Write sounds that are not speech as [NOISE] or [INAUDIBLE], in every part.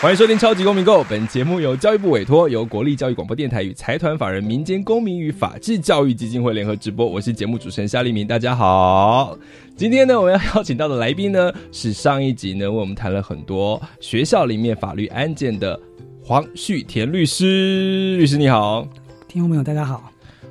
欢迎收听《超级公民购》，本节目由教育部委托，由国立教育广播电台与财团法人民间公民与法治教育基金会联合直播。我是节目主持人夏立明，大家好。今天呢，我们要邀请到的来宾呢，是上一集呢为我们谈了很多学校里面法律案件的黄旭田律师。律师你好，听众朋友大家好。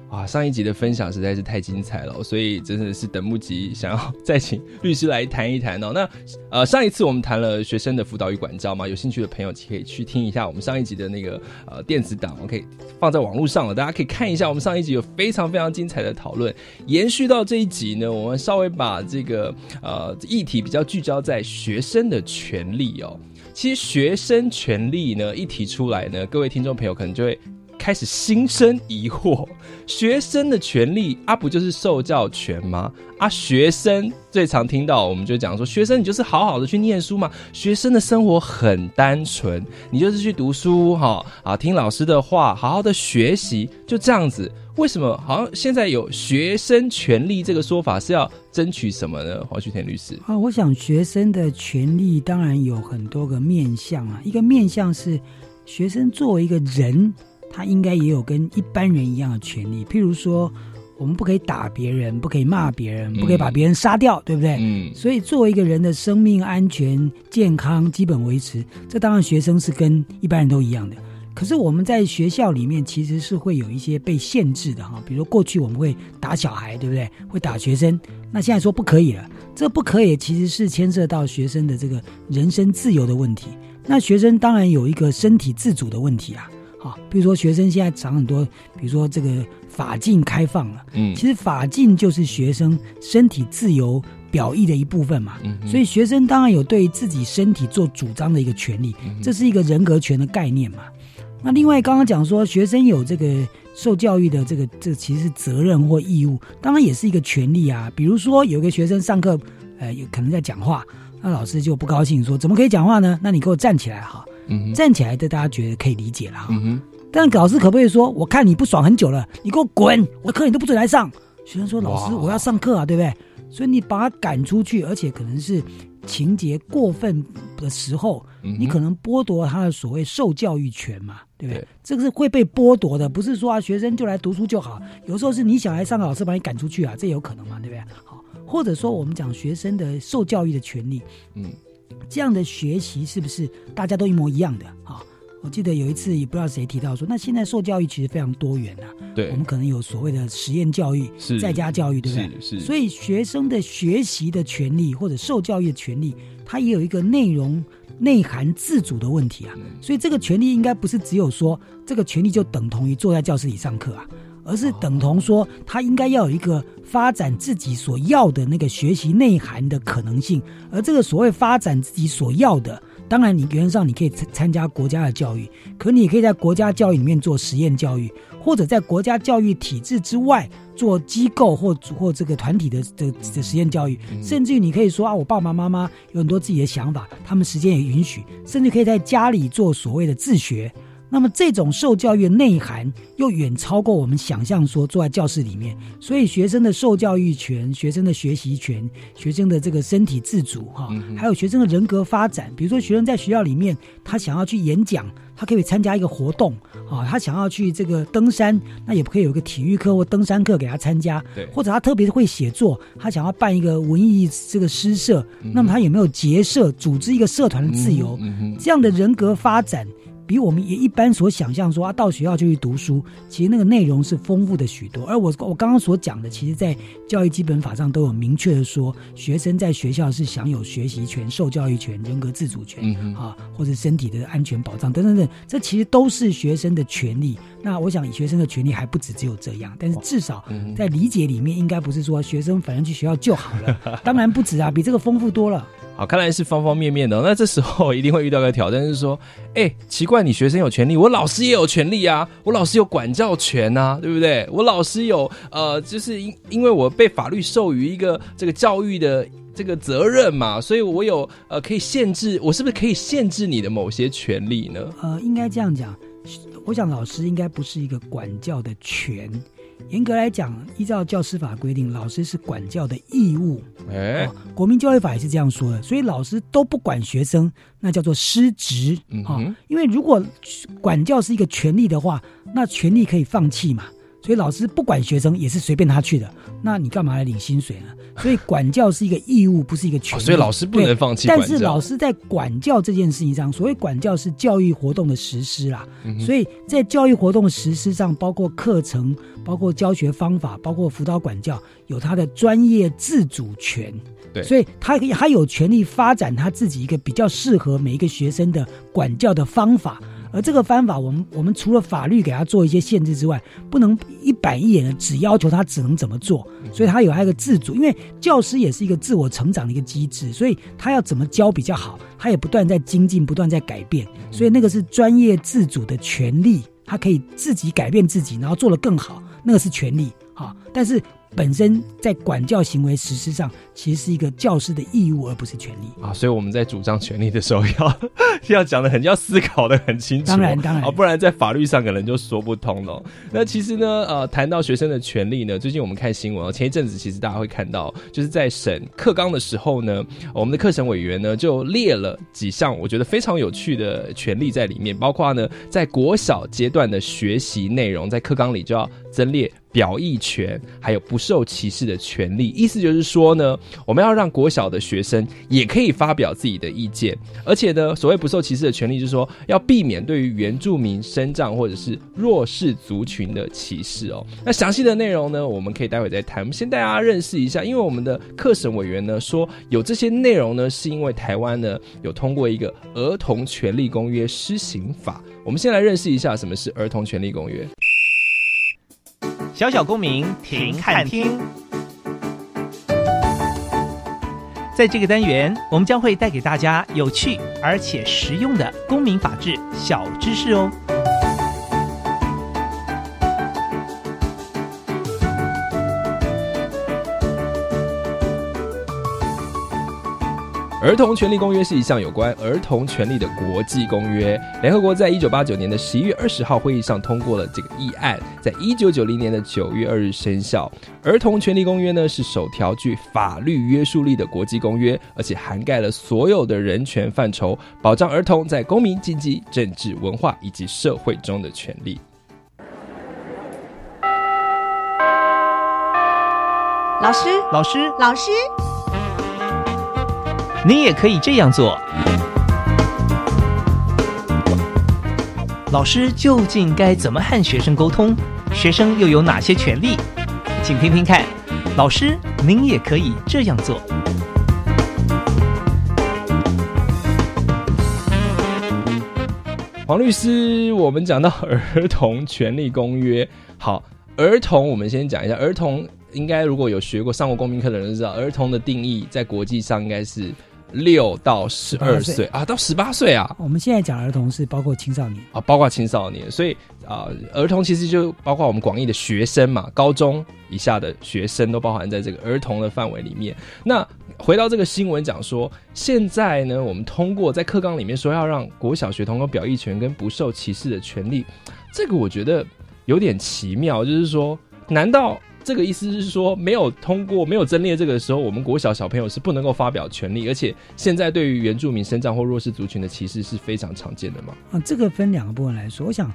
啊，上一集的分享实在是太精彩了，所以真的是等不及想要 [LAUGHS] 再请律师来谈一谈哦。那呃，上一次我们谈了学生的辅导与管教嘛，有兴趣的朋友可以去听一下我们上一集的那个呃电子档，我可以放在网络上了，大家可以看一下我们上一集有非常非常精彩的讨论。延续到这一集呢，我们稍微把这个呃议题比较聚焦在学生的权利哦。其实学生权利呢一提出来呢，各位听众朋友可能就会。开始心生疑惑，[LAUGHS] 学生的权利啊，不就是受教权吗？啊，学生最常听到，我们就讲说，学生你就是好好的去念书嘛。学生的生活很单纯，你就是去读书哈啊，听老师的话，好好的学习，就这样子。为什么好像现在有学生权利这个说法是要争取什么呢？黄旭田律师啊，我想学生的权利当然有很多个面向啊，一个面向是学生作为一个人。他应该也有跟一般人一样的权利，譬如说，我们不可以打别人，不可以骂别人，不可以把别人杀掉，对不对？嗯。所以，作为一个人的生命安全、健康基本维持，这当然学生是跟一般人都一样的。可是我们在学校里面其实是会有一些被限制的哈，比如过去我们会打小孩，对不对？会打学生，那现在说不可以了，这不可以其实是牵涉到学生的这个人身自由的问题。那学生当然有一个身体自主的问题啊。好，比如说学生现在长很多，比如说这个法禁开放了，嗯，其实法禁就是学生身体自由表意的一部分嘛，嗯，所以学生当然有对自己身体做主张的一个权利，这是一个人格权的概念嘛。那另外刚刚讲说学生有这个受教育的这个这其实是责任或义务，当然也是一个权利啊。比如说有个学生上课，呃，有可能在讲话，那老师就不高兴说，怎么可以讲话呢？那你给我站起来哈。站起来的，大家觉得可以理解了哈。但老师可不可以说，我看你不爽很久了，你给我滚，我的课你都不准来上？学生说，老师我要上课啊，对不对？所以你把他赶出去，而且可能是情节过分的时候，你可能剥夺他的所谓受教育权嘛，对不对？这个是会被剥夺的，不是说啊学生就来读书就好，有时候是你想来上课，老师把你赶出去啊，这有可能嘛，对不对？好，或者说我们讲学生的受教育的权利，嗯。这样的学习是不是大家都一模一样的？啊，我记得有一次也不知道谁提到说，那现在受教育其实非常多元啊。对，我们可能有所谓的实验教育、在家教育，对不对？是。所以学生的学习的权利或者受教育的权利，它也有一个内容内涵自主的问题啊。所以这个权利应该不是只有说这个权利就等同于坐在教室里上课啊。而是等同说，他应该要有一个发展自己所要的那个学习内涵的可能性。而这个所谓发展自己所要的，当然你原则上你可以参参加国家的教育，可你也可以在国家教育里面做实验教育，或者在国家教育体制之外做机构或或这个团体的的的实验教育。甚至于你可以说啊，我爸爸妈妈有很多自己的想法，他们时间也允许，甚至可以在家里做所谓的自学。那么这种受教育的内涵又远超过我们想象，说坐在教室里面，所以学生的受教育权、学生的学习权、学生的这个身体自主，哈，还有学生的人格发展。比如说，学生在学校里面，他想要去演讲，他可以参加一个活动，啊，他想要去这个登山，那也不可以有一个体育课或登山课给他参加，对，或者他特别会写作，他想要办一个文艺这个诗社，那么他有没有结社、组织一个社团的自由？这样的人格发展。比我们也一般所想象说啊，到学校就去读书，其实那个内容是丰富的许多。而我我刚刚所讲的，其实在教育基本法上都有明确的说，学生在学校是享有学习权、受教育权、人格自主权啊，或者身体的安全保障等等等，这其实都是学生的权利。那我想，学生的权利还不止只有这样，但是至少在理解里面，应该不是说学生反正去学校就好了。当然不止啊，比这个丰富多了。好，看来是方方面面的。那这时候一定会遇到一个挑战，是说，哎，奇怪，你学生有权利，我老师也有权利啊，我老师有管教权啊，对不对？我老师有呃，就是因因为我被法律授予一个这个教育的这个责任嘛，所以我有呃可以限制，我是不是可以限制你的某些权利呢？呃，应该这样讲，我想老师应该不是一个管教的权。严格来讲，依照教师法规定，老师是管教的义务。哎，国民教育法也是这样说的。所以老师都不管学生，那叫做失职啊。因为如果管教是一个权利的话，那权利可以放弃嘛。所以老师不管学生也是随便他去的，那你干嘛来领薪水呢？所以管教是一个义务，不是一个权利。[LAUGHS] 所以老师不能放弃。但是老师在管教这件事情上，所谓管教是教育活动的实施啦。所以在教育活动的实施上，包括课程、包括教学方法、包括辅导管教，有他的专业自主权。对，所以他他有权利发展他自己一个比较适合每一个学生的管教的方法。而这个方法，我们我们除了法律给他做一些限制之外，不能一板一眼的只要求他只能怎么做，所以他有他一个自主。因为教师也是一个自我成长的一个机制，所以他要怎么教比较好，他也不断在精进，不断在改变。所以那个是专业自主的权利，他可以自己改变自己，然后做得更好，那个是权利。啊，但是。本身在管教行为实施上，其实是一个教师的义务，而不是权利啊。所以我们在主张权利的时候，要 [LAUGHS] 要讲的很，要思考的很清楚。当然，当然啊，不然在法律上可能就说不通了。那其实呢，呃，谈到学生的权利呢，最近我们看新闻，前一阵子其实大家会看到，就是在审课纲的时候呢，我们的课程委员呢就列了几项我觉得非常有趣的权利在里面，包括呢，在国小阶段的学习内容，在课纲里就要增列。表意权，还有不受歧视的权利，意思就是说呢，我们要让国小的学生也可以发表自己的意见，而且呢，所谓不受歧视的权利，就是说要避免对于原住民、生长或者是弱势族群的歧视哦。那详细的内容呢，我们可以待会再谈。我们先带大家认识一下，因为我们的课审委员呢说有这些内容呢，是因为台湾呢有通过一个儿童权利公约施行法。我们先来认识一下什么是儿童权利公约。小小公民停看听，在这个单元，我们将会带给大家有趣而且实用的公民法治小知识哦。儿童权利公约是一项有关儿童权利的国际公约。联合国在一九八九年的十一月二十号会议上通过了这个议案，在一九九零年的九月二日生效。儿童权利公约呢是首条具法律约束力的国际公约，而且涵盖了所有的人权范畴，保障儿童在公民、经济、政治、文化以及社会中的权利。老师，老师，老师。你也可以这样做。老师究竟该怎么和学生沟通？学生又有哪些权利？请听听看。老师，您也可以这样做。黄律师，我们讲到儿童权利公约。好，儿童，我们先讲一下儿童。应该如果有学过上过公民课的人知道，儿童的定义在国际上应该是。六到十二岁啊，到十八岁啊。我们现在讲儿童是包括青少年啊，包括青少年，所以啊，儿童其实就包括我们广义的学生嘛，高中以下的学生都包含在这个儿童的范围里面。那回到这个新闻讲说，现在呢，我们通过在课纲里面说要让国小学童有表意权跟不受歧视的权利，这个我觉得有点奇妙，就是说，难道？这个意思是说，没有通过、没有增列这个时候，我们国小小朋友是不能够发表权利，而且现在对于原住民、生长或弱势族群的歧视是非常常见的嘛？啊，这个分两个部分来说，我想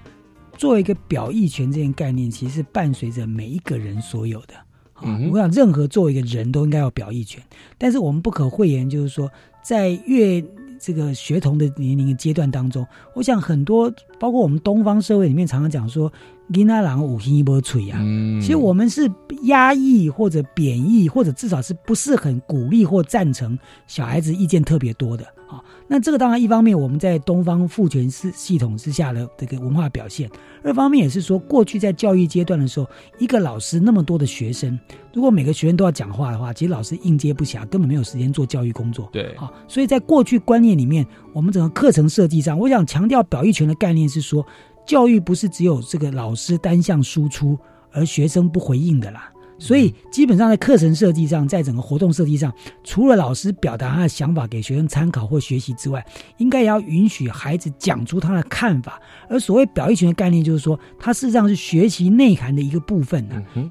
作为一个表意权这件概念，其实是伴随着每一个人所有的。嗯，我想任何作为一个人都应该有表意权，但是我们不可讳言，就是说在越这个学童的年龄阶段当中，我想很多包括我们东方社会里面常常讲说。囡仔人五星一波吹啊！其实我们是压抑或者贬义，或者至少是不是很鼓励或赞成小孩子意见特别多的啊。那那这个当然一方面我们在东方父权系系统之下的这个文化表现，二方面也是说过去在教育阶段的时候，一个老师那么多的学生，如果每个学生都要讲话的话，其实老师应接不暇，根本没有时间做教育工作。对，所以在过去观念里面，我们整个课程设计上，我想强调表意权的概念是说，教育不是只有这个老师单向输出，而学生不回应的啦。所以基本上在课程设计上，在整个活动设计上，除了老师表达他的想法给学生参考或学习之外，应该也要允许孩子讲出他的看法。而所谓表意权的概念，就是说，它事实上是学习内涵的一个部分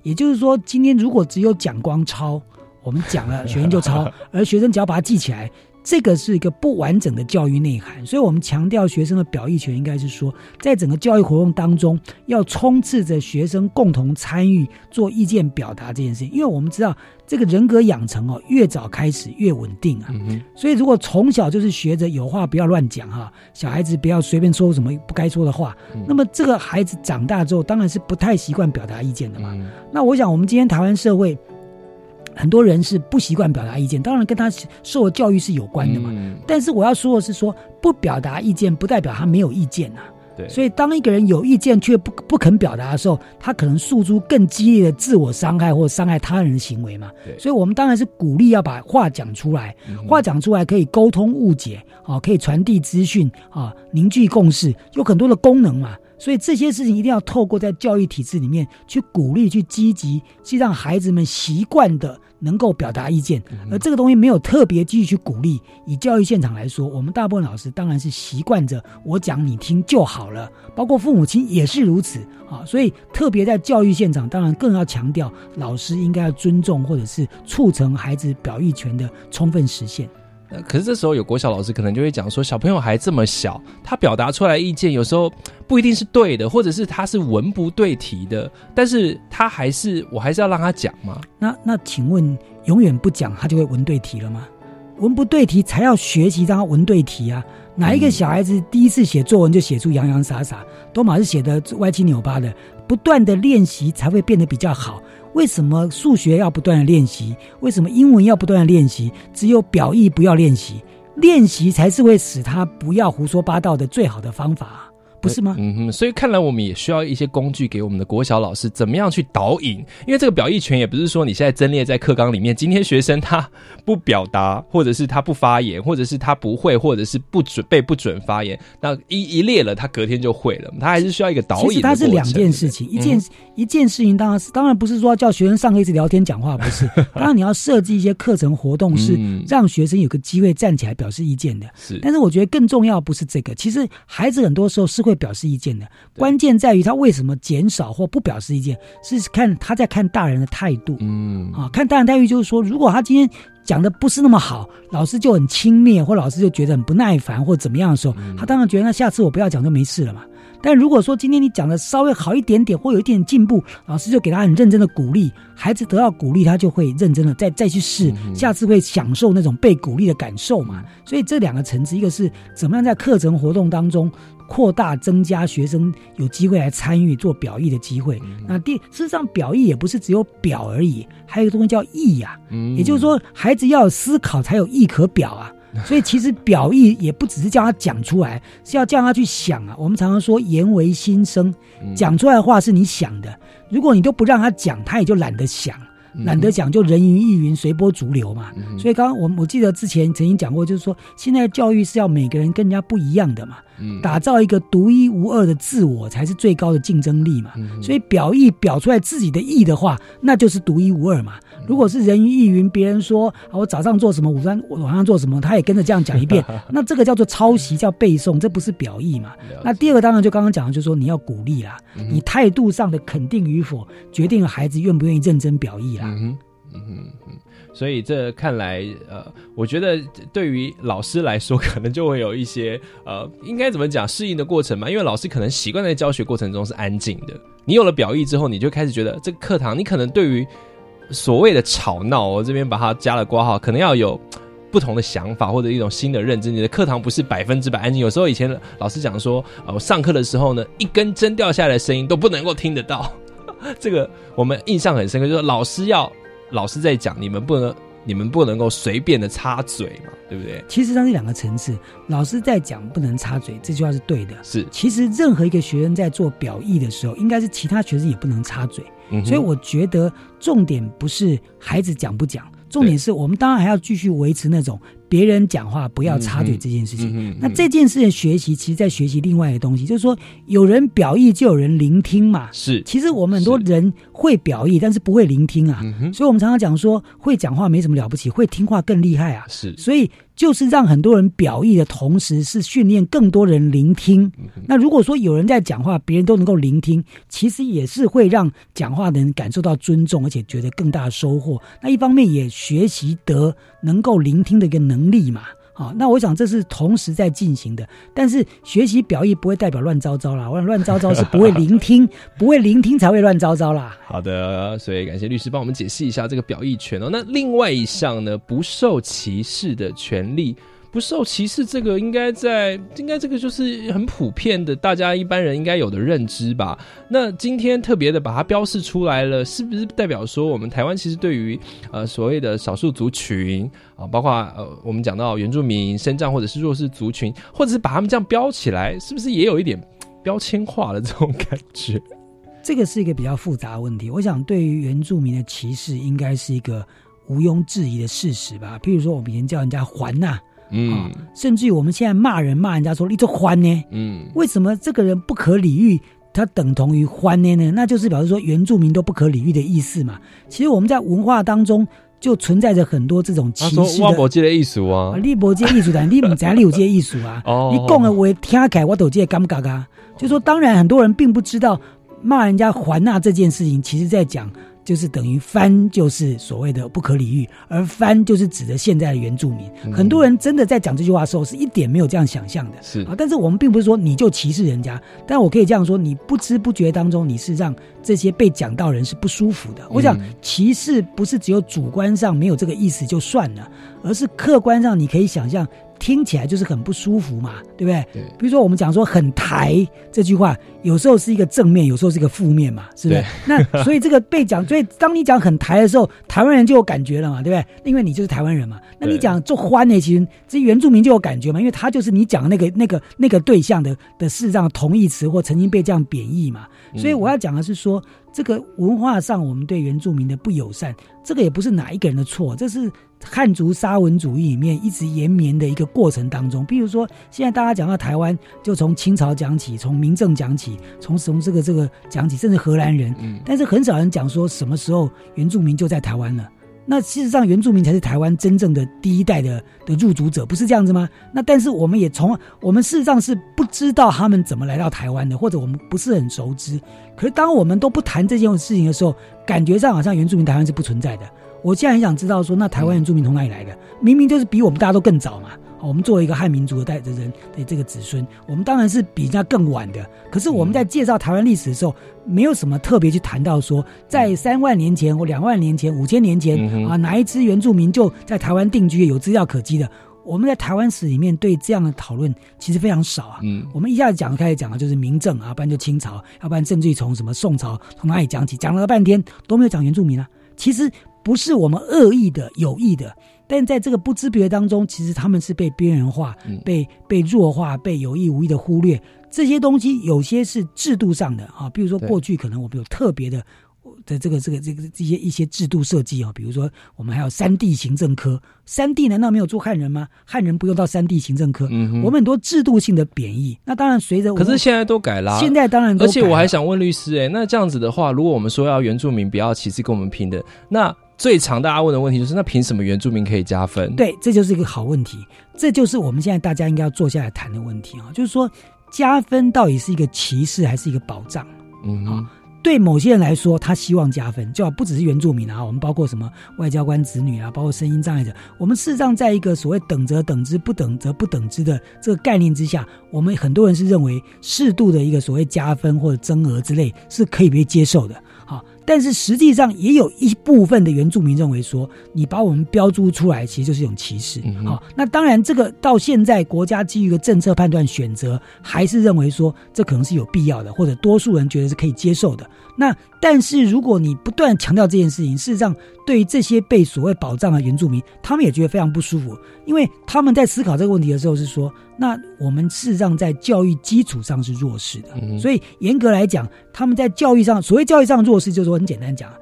也就是说，今天如果只有讲光抄，我们讲了，学生就抄，[LAUGHS] 而学生只要把它记起来，这个是一个不完整的教育内涵。所以我们强调学生的表意权，应该是说，在整个教育活动当中，要充斥着学生共同参与、做意见表达这件事情。因为我们知道，这个人格养成哦，越早开始越稳定啊。嗯，所以，如果从小就是学着有话不要乱讲哈，小孩子不要随便说什么不该说的话，嗯那么这个孩子长大之后，当然是不太习惯表达意见的嘛。嗯那我想，我们今天台湾社会很多人是不习惯表达意见，当然跟他受的教育是有关的嘛。嗯但是我要说的是说，不表达意见不代表他没有意见呐、对，所以，当一个人有意见却不不肯表达的时候，他可能诉诸更激烈的自我伤害或伤害他人的行为嘛。对所以我们当然是鼓励要把话讲出来，话讲出来可以沟通误解，啊，可以传递资讯，啊，凝聚共识，有很多的功能嘛。所以这些事情一定要透过在教育体制里面去鼓励、去积极，去让孩子们习惯的能够表达意见。而这个东西没有特别继续去鼓励。以教育现场来说，我们大部分老师当然是习惯着我讲你听就好了，包括父母亲也是如此啊。所以特别在教育现场，当然更要强调老师应该要尊重或者是促成孩子表意权的充分实现。呃可是这时候有国小老师可能就会讲说，小朋友还这么小，他表达出来意见有时候不一定是对的，或者是他是文不对题的，但是他还是我还是要让他讲嘛。那那请问，永远不讲他就会文对题了吗？文不对题才要学习让他文对题啊！哪一个小孩子第一次写作文就写出洋洋洒洒，多马是写的歪七扭八的？不断的练习才会变得比较好。为什么数学要不断的练习？为什么英文要不断的练习？只有表意不要练习，练习才是会使他不要胡说八道的最好的方法、不是吗？嗯哼，所以看来我们也需要一些工具给我们的国小老师，怎么样去导引？因为这个表意权也不是说你现在增列在课纲里面，今天学生他不表达，或者是他不发言，或者是他不会，或者是不准被不准发言，那一一列了，他隔天就会了，他还是需要一个导引的其实它是两件事情，一件、一件事情当然是当然不是说叫学生上课一直聊天讲话，不是。[LAUGHS] 当然你要设计一些课程活动，是嗯让学生有个机会站起来表示意见的。是但是我觉得更重要不是这个，其实孩子很多时候是会表示意见的，关键在于他为什么减少或不表示意见，是看他在看大人的态度。嗯啊，看大人态度就是说，如果他今天讲的不是那么好，老师就很轻蔑，或老师就觉得很不耐烦，或怎么样的时候，他当然觉得那下次我不要讲就没事了嘛。但如果说今天你讲的稍微好一点点，或有一点进步，老师就给他很认真的鼓励，孩子得到鼓励，他就会认真的再再去试，下次会享受那种被鼓励的感受嘛。所以这两个层次，一个是怎么样在课程活动当中扩大增加学生有机会来参与做表意的机会。那第事实上表意也不是只有表而已，还有一个东西叫意呀、嗯也就是说，孩子要有思考才有意可表啊。所以其实表意也不只是叫他讲出来，是要叫他去想啊。我们常常说言为心声，嗯讲出来的话是你想的。如果你都不让他讲，他也就懒得想，懒得讲就人云亦云，随波逐流嘛。嗯所以刚刚我我记得之前曾经讲过，就是说现在教育是要每个人跟人家不一样的嘛，嗯打造一个独一无二的自我才是最高的竞争力嘛。嗯所以表意表出来自己的意的话，那就是独一无二嘛。嗯如果是人云亦云，别人说啊我早上做什么，午餐我晚上做什么，他也跟着这样讲一遍，[LAUGHS] 那这个叫做抄袭，叫背诵，这不是表意嘛。那第二个当然就刚刚讲的，就是说你要鼓励啦，嗯你态度上的肯定与否，决定了孩子愿不愿意认真表意啦。嗯，嗯哼嗯哼，所以这看来，呃，我觉得对于老师来说，可能就会有一些呃，应该怎么讲适应的过程嘛？因为老师可能习惯在教学过程中是安静的，你有了表意之后，你就开始觉得这个课堂，你可能对于所谓的吵闹，我这边把它加了括号，可能要有。不同的想法或者一种新的认知，你的课堂不是百分之百安静。有时候以前老师讲说，呃，我上课的时候呢，一根针掉下来的声音都不能够听得到。[LAUGHS] 这个我们印象很深刻，就是老师要老师在讲，你们不能你们不能够随便的插嘴嘛，对不对？其实它是两个层次。老师在讲不能插嘴这句话是对的，是，其实任何一个学生在做表意的时候，应该是其他学生也不能插嘴。嗯所以我觉得重点不是孩子讲不讲，重点是我们当然还要继续维持那种别人讲话不要插嘴这件事情。那这件事情学习，其实在学习另外一个东西，就是说有人表意就有人聆听嘛。是，其实我们很多人会表意，但是不会聆听啊。嗯，所以我们常常讲说，会讲话没什么了不起，会听话更厉害啊。是，所以就是让很多人表意的同时，是训练更多人聆听。那如果说有人在讲话，别人都能够聆听，其实也是会让讲话的人感受到尊重，而且觉得更大的收获。那一方面也学习得能够聆听的一个能力嘛。好，那我想这是同时在进行的，但是学习表意不会代表乱糟糟啦，乱乱糟糟是不会聆听，不会聆听才会乱糟糟啦。好的，所以感谢律师帮我们解释一下这个表意权哦。那另外一项呢，不受歧视的权利。不受歧视，这个应该在应该这个就是很普遍的，大家一般人应该有的认知吧。那今天特别的把它标示出来了，是不是代表说我们台湾其实对于呃所谓的少数族群啊，包括呃我们讲到原住民、身障或者是弱势族群，或者是把他们这样标起来，是不是也有一点标签化的这种感觉？[LAUGHS] 这个是一个比较复杂的问题。我想，对于原住民的歧视，应该是一个毋庸置疑的事实吧。譬如说，我们以前叫人家“还呐”，啊、嗯甚至于我们现在骂人骂人家说“你这欢呢嗯”，为什么这个人不可理喻？它等同于“欢呢”呢？那就是表示说原住民都不可理喻的意思嘛。其实我们在文化当中就存在着很多这种歧视的。挖博界的艺术啊啊，，你无这个艺术的，[LAUGHS] 你唔知道你有这艺术啊？哦你讲的话听起来我都有这个感觉啊。就说当然很多人并不知道骂人家还纳这件事情，其实在讲就是等于翻就是所谓的不可理喻，而翻就是指的现在的原住民。嗯很多人真的在讲这句话的时候是一点没有这样想象的。是啊，但是我们并不是说你就歧视人家，但我可以这样说，你不知不觉当中你是让这些被讲到人是不舒服的。我想嗯歧视不是只有主观上没有这个意思就算了，而是客观上你可以想象。听起来就是很不舒服嘛，对不对？对比如说我们讲说很台这句话，有时候是一个正面，有时候是一个负面嘛，是不是？那所以这个被讲，[LAUGHS] 所以当你讲很台的时候，台湾人就有感觉了嘛，对不对？因为你就是台湾人嘛。那你对讲做欢呢，其实这原住民就有感觉嘛，因为他就是你讲那个那个那个对象的的事实上同义词或曾经被这样贬义嘛。所以我要讲的是说，说这个文化上我们对原住民的不友善，这个也不是哪一个人的错，这是汉族沙文主义里面一直延绵的一个过程当中。比如说，现在大家讲到台湾，就从清朝讲起，从明政讲起，从从这个这个讲起，甚至荷兰人，但是很少人讲说什么时候原住民就在台湾了。那事实上，原住民才是台湾真正的第一代的的入主者，不是这样子吗？那但是我们也从我们事实上是不知道他们怎么来到台湾的，或者我们不是很熟知。可是当我们都不谈这件事情的时候，感觉上好像原住民台湾是不存在的。我现在很想知道说，那台湾原住民从哪里来的？明明就是比我们大家都更早嘛。我们作为一个汉民族的代的人的这个子孙，我们当然是比人家更晚的。可是我们在介绍台湾历史的时候，没有什么特别去谈到说，在三万年前或两万年前、五千年前、嗯啊，哪一支原住民就在台湾定居，有资料可稽的。我们在台湾史里面对这样的讨论其实非常少啊。嗯我们一下子讲开始讲的就是明政啊，不然就清朝，要不然甚至于从什么宋朝从哪里讲起，讲了半天都没有讲原住民啊。其实不是我们恶意的、有意的，但在这个不知不觉当中，其实他们是被边缘化、嗯被被弱化、被有意无意的忽略。这些东西有些是制度上的啊，比如说过去可能我们有特别的。的这个这个这个这些一些制度设计啊，比如说我们还有三地行政科，三地难道没有做汉人吗？汉人不用到三地行政科，嗯我们很多制度性的贬义。那当然随着可是现在都改啦，现在当然都而且我还想问律师、哎，那这样子的话，如果我们说要原住民不要歧视跟我们平等，那最常大家问的问题就是，那凭什么原住民可以加分？，对，这就是一个好问题，这就是我们现在大家应该要坐下来谈的问题啊，就是说加分到底是一个歧视还是一个保障？嗯哼，对某些人来说，他希望加分，就不只是原住民啊，我们包括什么外交官子女啊，包括声音障碍者，我们事实上在一个所谓等则等之，不等则不等之的这个概念之下，我们很多人是认为适度的一个所谓加分或者增额之类是可以被接受的。好，但是实际上也有一部分的原住民认为说，你把我们标注出来，其实就是一种歧视。好、那当然这个到现在国家基于一个政策判断选择，还是认为说这可能是有必要的，或者多数人觉得是可以接受的。那但是如果你不断强调这件事情，事实上对于这些被所谓保障的原住民，他们也觉得非常不舒服，因为他们在思考这个问题的时候是说，那我们事实上在教育基础上是弱势的，嗯所以严格来讲，他们在教育上，所谓教育上弱势，就是说很简单讲啊，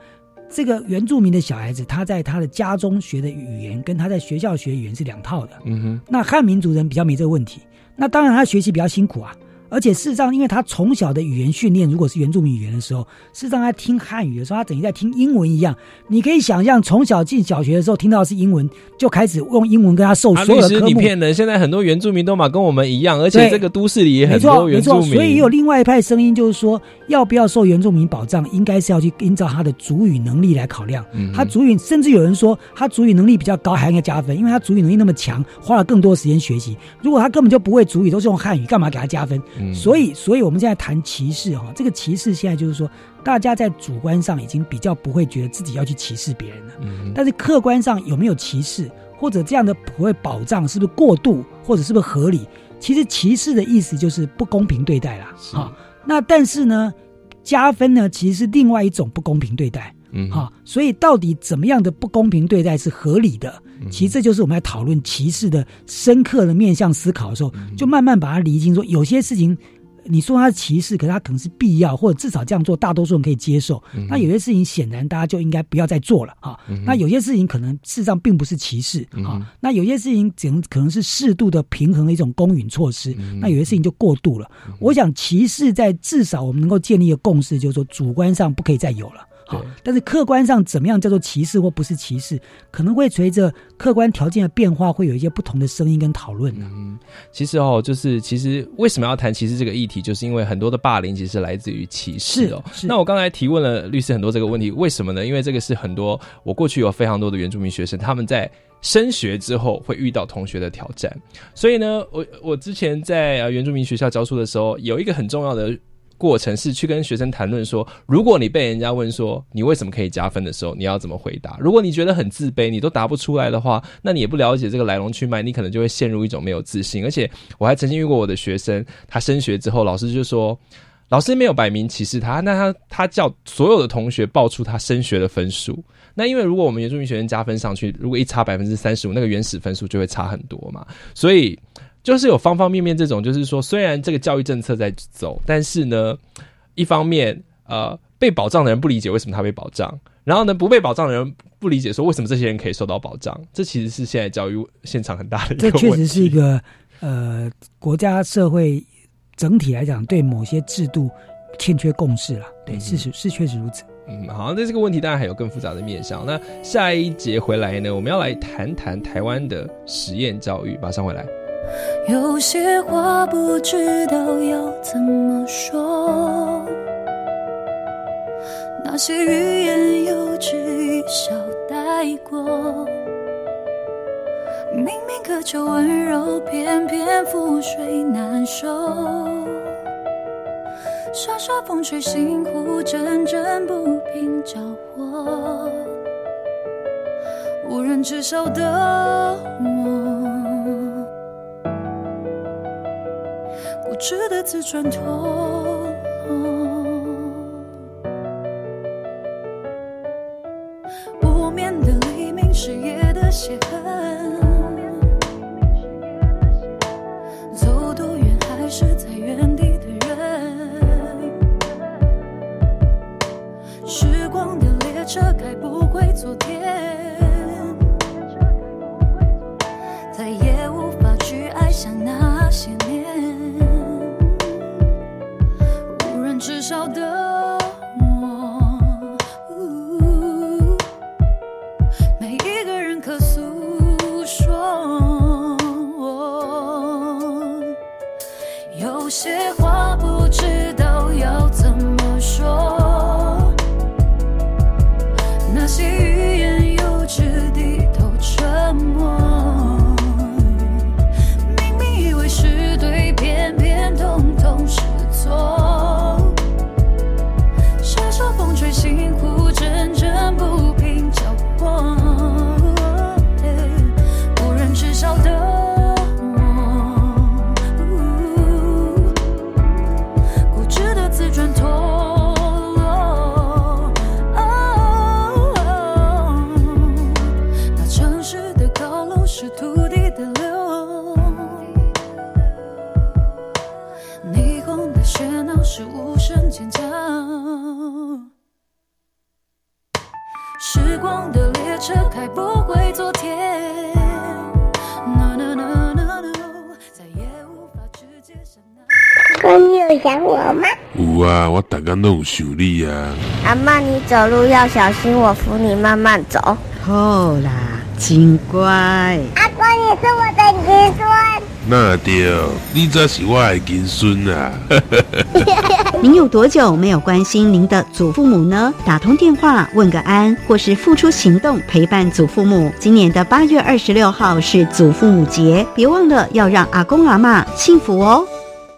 这个原住民的小孩子，他在他的家中学的语言，跟他在学校学语言是两套的。嗯哼，那汉民族人比较没这个问题，那当然他学习比较辛苦啊。而且事实上，因为他从小的语言训练，如果是原住民语言的时候，事实上他听汉语的时候，他等于在听英文一样。你可以想象，从小进小学的时候听到的是英文，就开始用英文跟他授啊，律师所有的科目。你骗人！现在很多原住民都嘛跟我们一样，而且这个都市里也没很错没错，多原住民，所以也有另外一派声音，就是说要不要受原住民保障，应该是要去依照他的主语能力来考量。嗯他主语，甚至有人说他主语能力比较高，还应该加分，因为他主语能力那么强，花了更多时间学习。如果他根本就不会主语，都是用汉语，干嘛给他加分？嗯所以，所以我们现在谈歧视哈，这个歧视现在就是说，大家在主观上已经比较不会觉得自己要去歧视别人了。嗯但是客观上有没有歧视，或者这样的普惠保障是不是过度，或者是不是合理？其实歧视的意思就是不公平对待啦。是好，那但是呢，加分呢其实是另外一种不公平对待。嗯哼好，所以到底怎么样的不公平对待是合理的？嗯其实这就是我们在讨论歧视的深刻的面向思考的时候，嗯就慢慢把它厘清，说有些事情。你说它是歧视，可是它可能是必要，或者至少这样做大多数人可以接受。嗯那有些事情显然大家就应该不要再做了啊。嗯那有些事情可能事实上并不是歧视啊嗯。那有些事情只能可能是适度的平衡的一种公允措施。嗯那有些事情就过度了。我想歧视在至少我们能够建立一个共识，就是说主观上不可以再有了。好对，但是客观上怎么样叫做歧视或不是歧视，可能会随着客观条件的变化，会有一些不同的声音跟讨论呢。嗯，其实哦，就是其实为什么要谈歧视这个议题，就是因为很多的霸凌其实来自于歧视哦。是是那我刚才提问了律师很多这个问题，为什么呢？因为这个是很多我过去有非常多的原住民学生，他们在升学之后会遇到同学的挑战，所以呢，我我之前在呃原住民学校教书的时候，有一个很重要的。过程是去跟学生谈论说，如果你被人家问说你为什么可以加分的时候，你要怎么回答？如果你觉得很自卑，你都答不出来的话，那你也不了解这个来龙去脉，你可能就会陷入一种没有自信。而且我还曾经遇过我的学生，他升学之后，老师就说。老师没有摆明歧视他，那他他叫所有的同学报出他升学的分数。那因为如果我们原住民学生加分上去，如果一差百分之三十五，那个原始分数就会差很多嘛。所以就是有方方面面这种，就是说虽然这个教育政策在走，但是呢，一方面呃被保障的人不理解为什么他被保障，然后呢不被保障的人不理解说为什么这些人可以受到保障，这其实是现在教育现场很大的一个问题。这确实是一个呃国家社会整体来讲对某些制度欠缺共识了。对，嗯事实是确实如此。嗯，好，那这个问题当然还有更复杂的面向。那下一节回来呢，我们要来谈谈台湾的实验教育。马上回来。有些话不知道要怎么说，那些欲言又止一笑带过。明明渴求温柔，偏偏覆水难收。沙沙风吹，心湖阵阵不平搅和。无人知晓的我，值得自转脱落。无眠的黎明，是夜的血痕。走多远，还是在原地的人。时光的列车开不回昨天，再也无法去爱上那些少。的我大家都有想你啊。阿妈，你走路要小心，我扶你慢慢走。好啦，真乖。阿公，你是我的儿孙。那对，你才是我的金孙啊！[LAUGHS] [LAUGHS] 您有多久没有关心您的祖父母呢？打通电话问个安，或是付出行动陪伴祖父母。今年的八月二十六号是祖父母节，别忘了要让阿公阿妈幸福哦。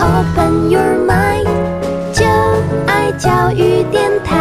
Open your mind，就爱教育电台。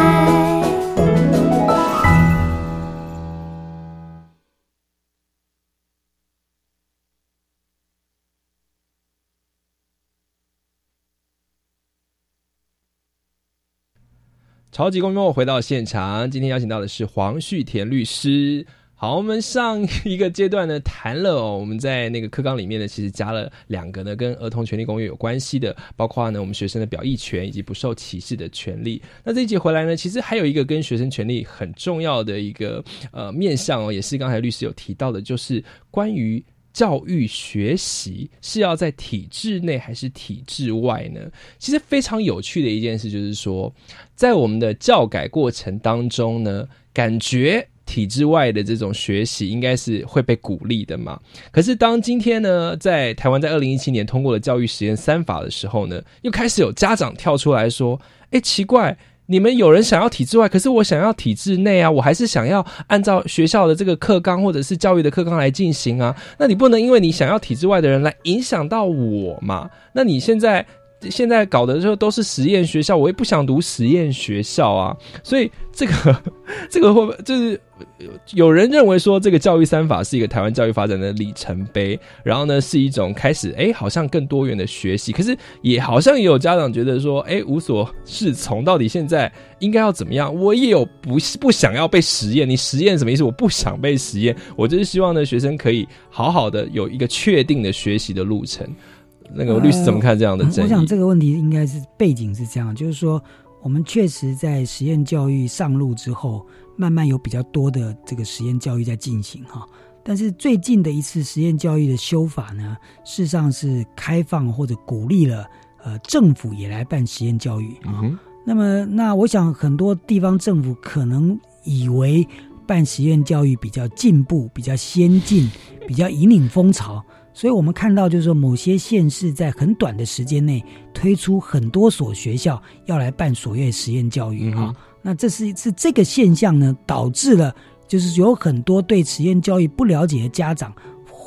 超级公民，我回到现场，今天邀请到的是黄旭田律师。好，我们上一个阶段呢谈了哦，我们在那个课纲里面呢，其实加了两个呢跟儿童权利公约有关系的，包括呢我们学生的表意权以及不受歧视的权利。那这一节回来呢，其实还有一个跟学生权利很重要的一个呃面向哦，也是刚才律师有提到的，就是关于。教育学习是要在体制内还是体制外呢？其实非常有趣的一件事就是说，在我们的教改过程当中呢，感觉体制外的这种学习应该是会被鼓励的嘛。可是当今天呢，在台湾在二零一七年通过了教育实验三法的时候呢，又开始有家长跳出来说：“哎，奇怪。”你们有人想要体制外，可是我想要体制内啊！我还是想要按照学校的这个课纲或者是教育的课纲来进行啊。那你不能因为你想要体制外的人来影响到我嘛？那你现在现在搞的时候都是实验学校，我也不想读实验学校啊。所以这个 [LAUGHS] 这个会不会就是有人认为说这个教育三法是一个台湾教育发展的里程碑，然后呢是一种开始哎好像更多元的学习，可是也好像也有家长觉得说哎无所适从，到底现在应该要怎么样？我也有不不想要被实验，你实验什么意思？我不想被实验，我就是希望呢学生可以好好的有一个确定的学习的路程。那个律师怎么看这样的争议？我想这个问题应该是背景是这样，就是说我们确实在实验教育上路之后，慢慢有比较多的这个实验教育在进行哈。但是最近的一次实验教育的修法呢，事实上是开放或者鼓励了呃政府也来办实验教育啊。嗯那么那我想很多地方政府可能以为办实验教育比较进步、比较先进、比较引领风潮。所以我们看到，就是说，某些县市在很短的时间内推出很多所学校要来办所谓实验教育啊。那这是是这个现象呢，导致了就是有很多对实验教育不了解的家长，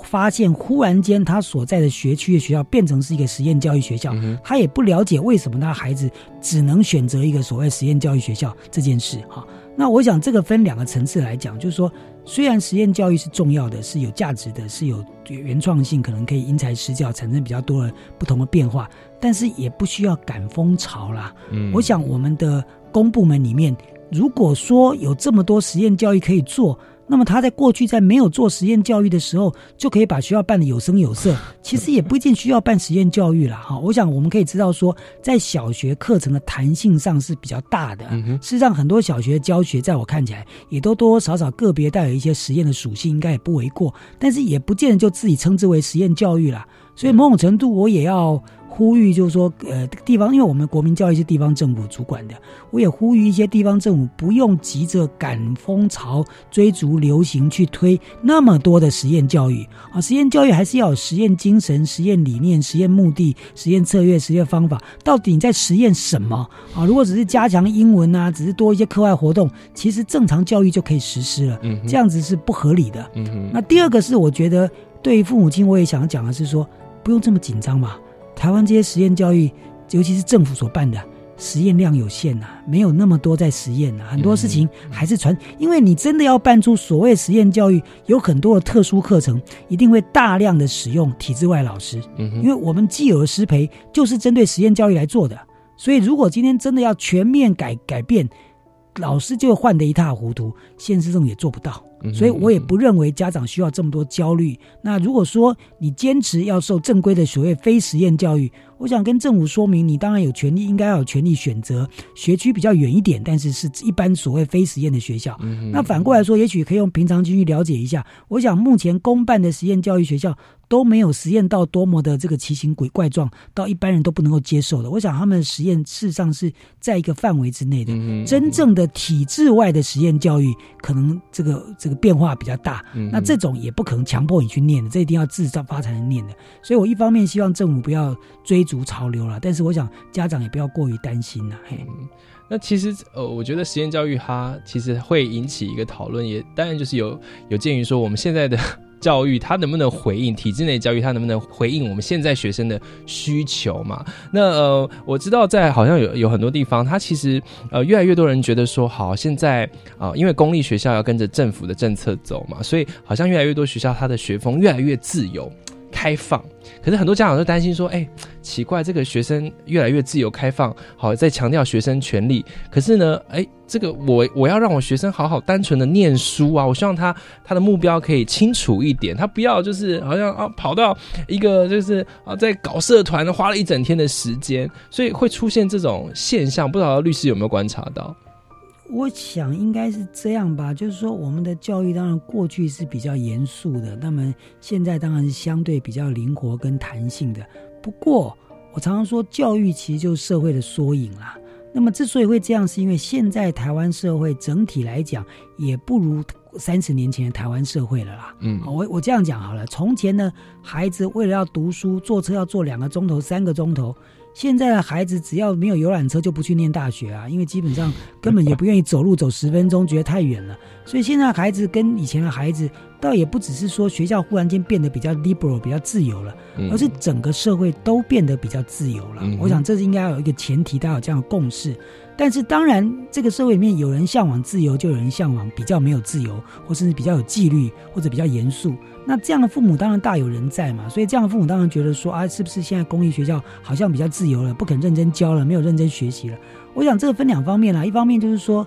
发现忽然间他所在的学区的学校变成是一个实验教育学校，他也不了解为什么他孩子只能选择一个所谓实验教育学校这件事哈。那我想这个分两个层次来讲，就是说，虽然实验教育是重要的，是有价值的，是有原创性，可能可以因材施教，产生比较多的不同的变化，但是也不需要赶风潮啦。嗯我想我们的公部门里面，如果说有这么多实验教育可以做，那么他在过去在没有做实验教育的时候，就可以把学校办得有声有色。[LAUGHS] 其实也不一定需要办实验教育了哈。我想我们可以知道说，在小学课程的弹性上是比较大的。事实上，很多小学教学在我看起来，也都多多少少个别带有一些实验的属性，应该也不为过。但是也不见得就自己称之为实验教育啦。所以某种程度，我也要。呼吁就是说，呃，地方，因为我们国民教育是地方政府主管的，我也呼吁一些地方政府不用急着赶风潮、追逐流行去推那么多的实验教育啊。实验教育还是要有实验精神、实验理念、实验目的、实验策略、实验方法。到底你在实验什么啊？如果只是加强英文啊，只是多一些课外活动，其实正常教育就可以实施了。嗯哼这样子是不合理的。嗯哼那第二个是，我觉得对于父母亲，我也想讲的是说。不用这么紧张嘛。台湾这些实验教育，尤其是政府所办的。实验量有限呐，没有那么多在实验呐，很多事情还是传。因为你真的要办出所谓实验教育，有很多的特殊课程，一定会大量的使用体制外老师。嗯，因为我们既有的师培就是针对实验教育来做的，所以如果今天真的要全面改改变，老师就换得一塌糊涂，现实中也做不到。所以我也不认为家长需要这么多焦虑。那如果说你坚持要受正规的所谓非实验教育，我想跟政府说明，你当然有权利，应该要有权利选择学区比较远一点，但是是一般所谓非实验的学校。那反过来说，也许可以用平常心去了解一下。我想目前公办的实验教育学校都没有实验到多么的这个奇形鬼怪状，到一般人都不能够接受的。我想他们的实验事实上是在一个范围之内的。真正的体制外的实验教育，可能这个这个。变化比较大，那这种也不可能强迫你去念的，这一定要自发才能念的。所以我一方面希望政府不要追逐潮流了，但是我想家长也不要过于担心了。嘿，那其实呃，我觉得实验教育它其实会引起一个讨论，也当然就是有有鉴于说我们现在的。教育它能不能回应体制内教育？它能不能回应我们现在学生的需求嘛？那呃，我知道在好像有有很多地方，它其实呃越来越多人觉得说，好，现在啊，因为公立学校要跟着政府的政策走嘛，所以好像越来越多学校它的学风越来越自由。开放，可是很多家长都担心说：“哎，奇怪，这个学生越来越自由开放，好在强调学生权利。可是呢，哎，这个我我要让我学生好好单纯的念书啊，我希望他他的目标可以清楚一点，他不要就是好像啊跑到一个就是啊在搞社团，花了一整天的时间，所以会出现这种现象。不知道律师有没有观察到？”我想应该是这样吧，就是说我们的教育当然过去是比较严肃的，那么现在当然是相对比较灵活跟弹性的。不过我常常说，教育其实就是社会的缩影啦。那么之所以会这样，是因为现在台湾社会整体来讲也不如三十年前的台湾社会了啦。嗯，我我这样讲好了，从前呢，孩子为了要读书，坐车要坐两个钟头、三个钟头。现在的孩子只要没有游览车就不去念大学啊，因为基本上根本也不愿意走路走十分钟，觉得太远了。所以现在孩子跟以前的孩子，倒也不只是说学校忽然间变得比较 liberal 比较自由了，而是整个社会都变得比较自由了。我想这是应该有一个前提，大家有这样的共识。但是当然，这个社会里面有人向往自由，就有人向往比较没有自由，或甚至比较有纪律或者比较严肃。那这样的父母当然大有人在嘛，所以这样的父母当然觉得说啊，是不是现在公立学校好像比较自由了，不肯认真教了，没有认真学习了？我想这个分两方面啦，一方面就是说，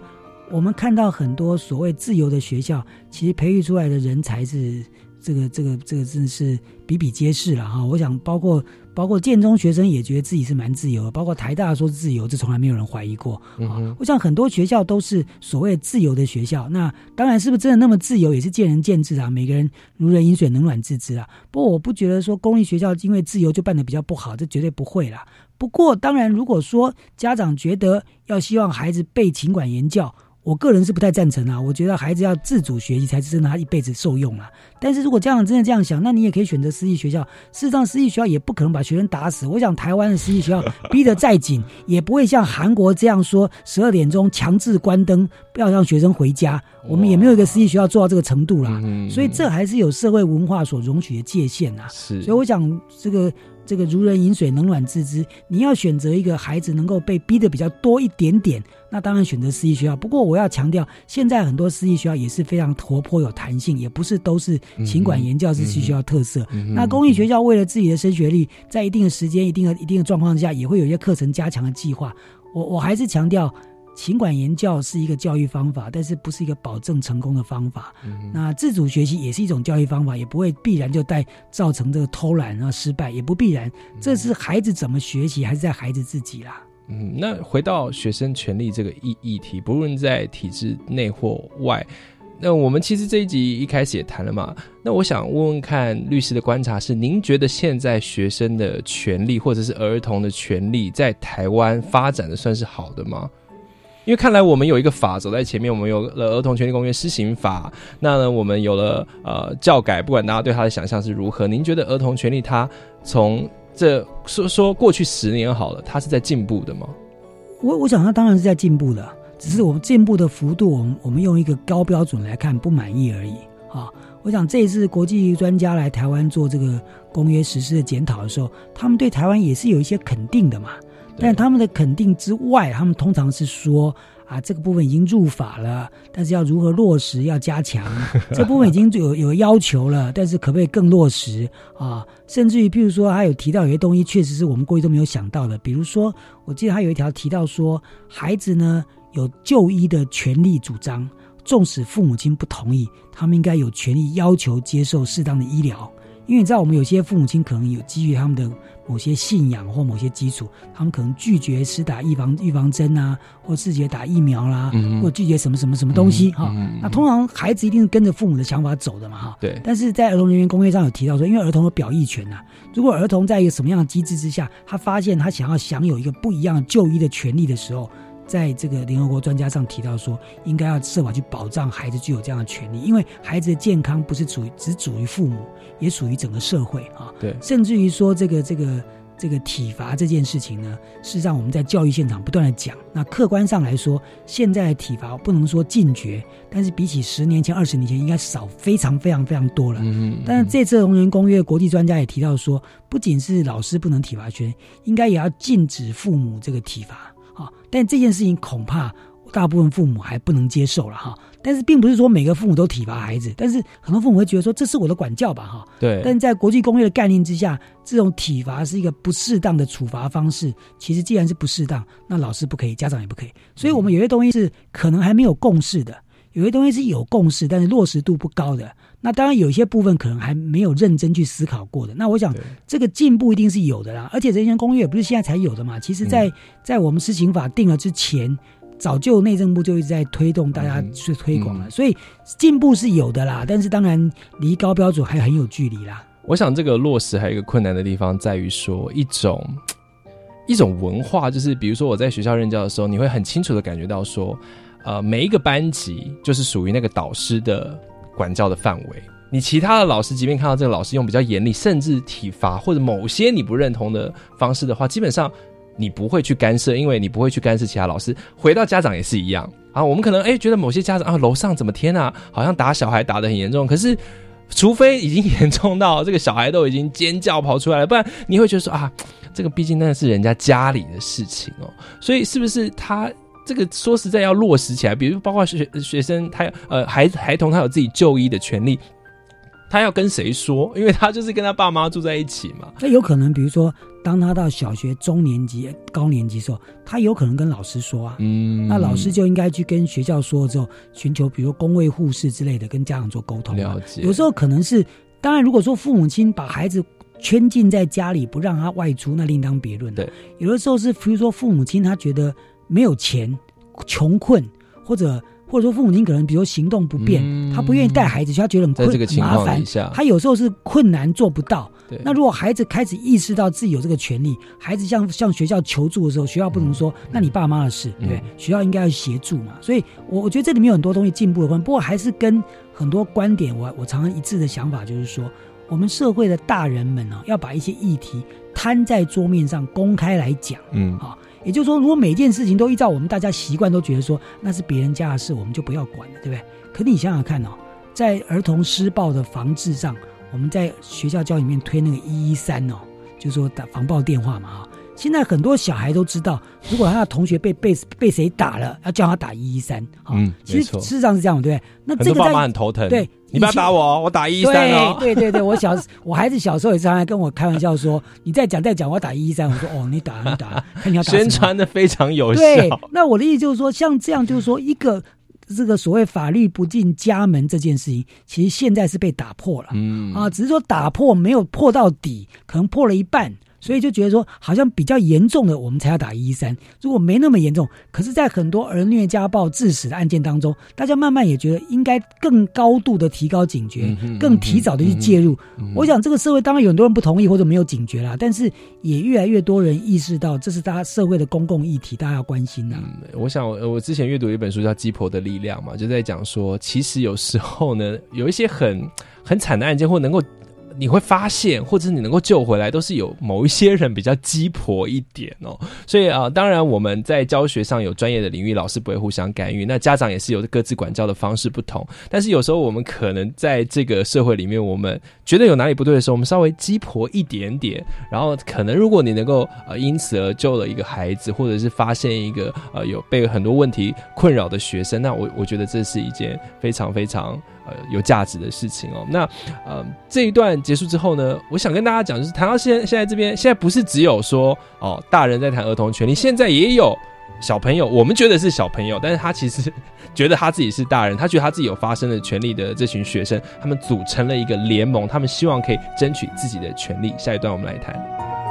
我们看到很多所谓自由的学校，其实培育出来的人才是这个这个这个真的是比比皆是了哈。我想包括。包括建中学生也觉得自己是蛮自由的，包括台大说自由，这从来没有人怀疑过啊。我想很多学校都是所谓自由的学校，那当然是不是真的那么自由，也是见仁见智啊。每个人如人饮水，冷暖自知啊。不过我不觉得说公立学校因为自由就办的比较不好，这绝对不会啦。不过当然，如果说家长觉得要希望孩子被勤管严教。我个人是不太赞成啊，我觉得孩子要自主学习才是真的他一辈子受用啊。但是如果家长真的这样想，那你也可以选择私立学校。事实上，私立学校也不可能把学生打死。我想台湾的私立学校 [LAUGHS] 逼得再紧，也不会像韩国这样说十二点钟强制关灯，不要让学生回家。我们也没有一个私立学校做到这个程度啦。所以这还是有社会文化所容许的界限啊。是，所以我想这个。这个如人饮水，冷暖自知。你要选择一个孩子能够被逼的比较多一点点，那当然选择私立学校。不过我要强调，现在很多私立学校也是非常活泼有弹性，也不是都是勤管严教是私立学校特色。那公立学校为了自己的升学率，在一定的时间、一定的一定的状况下，也会有一些课程加强的计划。我我还是强调。勤管严教是一个教育方法，但是不是一个保证成功的方法。那自主学习也是一种教育方法，也不会必然就带造成这个偷懒啊失败，也不必然。这是孩子怎么学习，还是在孩子自己啦。嗯，那回到学生权利这个议议题，不论在体制内或外，那我们其实这一集一开始也谈了嘛。那我想问问看律师的观察是：您觉得现在学生的权利或者是儿童的权利在台湾发展的算是好的吗？因为看来我们有一个法走在前面，我们有了《儿童权利公约施行法》，那呢，我们有了呃教改，不管大家对他的想象是如何，您觉得儿童权利它从这说说过去十年好了，它是在进步的吗？我我想它当然是在进步的，只是我们进步的幅度，我们我们用一个高标准来看不满意而已啊。我想这一次国际专家来台湾做这个公约实施的检讨的时候，他们对台湾也是有一些肯定的嘛。但他们的肯定之外，他们通常是说啊，这个部分已经入法了，但是要如何落实要加强。[LAUGHS] 这部分已经有有要求了，但是可不可以更落实啊？甚至于，譬如说，他有提到有些东西确实是我们过去都没有想到的，比如说，我记得他有一条提到说，孩子呢有就医的权利主张，纵使父母亲不同意，他们应该有权利要求接受适当的医疗。因为你知道，我们有些父母亲可能有基于他们的某些信仰或某些基础，他们可能拒绝施打预防预防针啊，或拒绝打疫苗啦，或拒绝什么什么什么东西哈。那通常孩子一定是跟着父母的想法走的嘛哈。对。但是在儿童人员公约上有提到说，因为儿童有表意权呐，如果儿童在一个什么样的机制之下，他发现他想要享有一个不一样的就医的权利的时候。在这个联合国专家上提到说，应该要设法去保障孩子具有这样的权利，因为孩子的健康不是属于只属于父母，也属于整个社会啊。对，甚至于说这个这个这个体罚这件事情呢，事实上我们在教育现场不断的讲。那客观上来说，现在的体罚不能说禁绝，但是比起十年前、二十年前，应该少非常非常非常多了。嗯但是这次《同人公约》国际专家也提到说，不仅是老师不能体罚学生，应该也要禁止父母这个体罚。但这件事情恐怕大部分父母还不能接受了哈。但是并不是说每个父母都体罚孩子，但是很多父母会觉得说这是我的管教吧哈。对。但在国际公约的概念之下，这种体罚是一个不适当的处罚方式。其实既然是不适当，那老师不可以，家长也不可以。所以我们有些东西是可能还没有共识的，有些东西是有共识，但是落实度不高的。那当然有些部分可能还没有认真去思考过的。那我想这个进步一定是有的啦。而且人权公约也不是现在才有的嘛。其实，在在我们施行法定了之前，早就内政部就一直在推动大家去推广了。所以进步是有的啦。但是当然离高标准还很有距离啦。我想这个落实还有一个困难的地方在于说一种一种文化，就是比如说我在学校任教的时候，你会很清楚的感觉到说，呃，每一个班级就是属于那个导师的。管教的范围，你其他的老师，即便看到这个老师用比较严厉，甚至体罚或者某些你不认同的方式的话，基本上你不会去干涉，因为你不会去干涉其他老师。回到家长也是一样啊，我们可能哎觉得某些家长啊，楼上怎么天啊，好像打小孩打的很严重，可是除非已经严重到这个小孩都已经尖叫跑出来了，不然你会觉得说啊，这个毕竟那是人家家里的事情哦，所以是不是他？这个说实在要落实起来，比如包括学学生，他呃孩孩童他有自己就医的权利，他要跟谁说？因为他就是跟他爸妈住在一起嘛。那有可能，比如说，当他到小学中年级、高年级时候，他有可能跟老师说啊，嗯，那老师就应该去跟学校说之后，寻求比如工位护士之类的，跟家长做沟通。了解。有时候可能是，当然，如果说父母亲把孩子圈禁在家里，不让他外出，那另当别论。对，有的时候是，比如说父母亲他觉得。没有钱，穷困，或者或者说父母亲可能比如行动不便，他不愿意带孩子，他觉得很困麻烦。他有时候是困难做不到。那如果孩子开始意识到自己有这个权利，孩子向向学校求助的时候，学校不能说那你爸妈的事，对，学校应该要协助嘛。所以，我我觉得这里面有很多东西进步的关，不过还是跟很多观点，我我常常一致的想法就是说，我们社会的大人们呢，要把一些议题摊在桌面上公开来讲，嗯啊。也就是说，如果每件事情都依照我们大家习惯，都觉得说那是别人家的事，我们就不要管了，对不对？可你想想看哦，在儿童施暴的防治上，我们在学校教里面推那个一一三哦，就是说打防暴电话嘛啊。现在很多小孩都知道，如果他的同学被被被谁打了，要叫他打一一三。嗯，其实事实上是这样，对不对？那这个爸妈很头疼。对。你不要打我，我打一一三哦。对对对，我小我孩子小时候也常常跟我开玩笑说：“你再讲再讲，我要打一一三。”我说：“哦，你打你打，看你要打。”宣传的非常有效。对，那我的意思就是说，像这样就是说，一个这个所谓法律不进家门这件事情，其实现在是被打破了。嗯啊，只是说打破没有破到底，可能破了一半。所以就觉得说，好像比较严重的，我们才要打一一三。如果没那么严重，可是，在很多儿虐家暴致死的案件当中，大家慢慢也觉得应该更高度的提高警觉，更提早的去介入。我想，这个社会当然有很多人不同意或者没有警觉啦，但是也越来越多人意识到，这是大家社会的公共议题，大家要关心的。我想，我之前阅读一本书叫《鸡婆的力量》嘛，就在讲说，其实有时候呢，有一些很很惨的案件，或能够。你会发现，或者是你能够救回来，都是有某一些人比较鸡婆一点哦。[LAUGHS] 所以啊，当然我们在教学上有专业的领域，老师不会互相干预。那家长也是有各自管教的方式不同。但是有时候我们可能在这个社会里面，我们觉得有哪里不对的时候，我们稍微鸡婆一点点。然后可能如果你能够呃因此而救了一个孩子，或者是发现一个呃有被很多问题困扰的学生，那我我觉得这是一件非常非常。呃，有价值的事情哦。那呃，这一段结束之后呢，我想跟大家讲，就是谈到现现在这边，现在不是只有说哦，大人在谈儿童权利，现在也有小朋友，我们觉得是小朋友，但是他其实觉得他自己是大人，他觉得他自己有发生的权利的这群学生，他们组成了一个联盟，他们希望可以争取自己的权利。下一段我们来谈。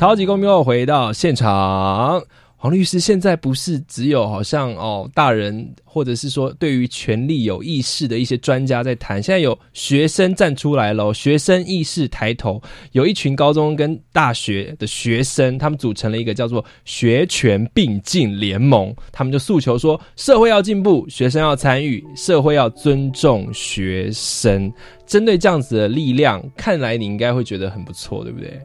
超级公民又回到现场，黄律师现在不是只有好像哦大人或者是说对于权利有意识的一些专家在谈，现在有学生站出来了，学生意识抬头，有一群高中跟大学的学生，他们组成了一个叫做学权并进联盟，他们就诉求说社会要进步，学生要参与，社会要尊重学生。针对这样子的力量，看来你应该会觉得很不错，对不对？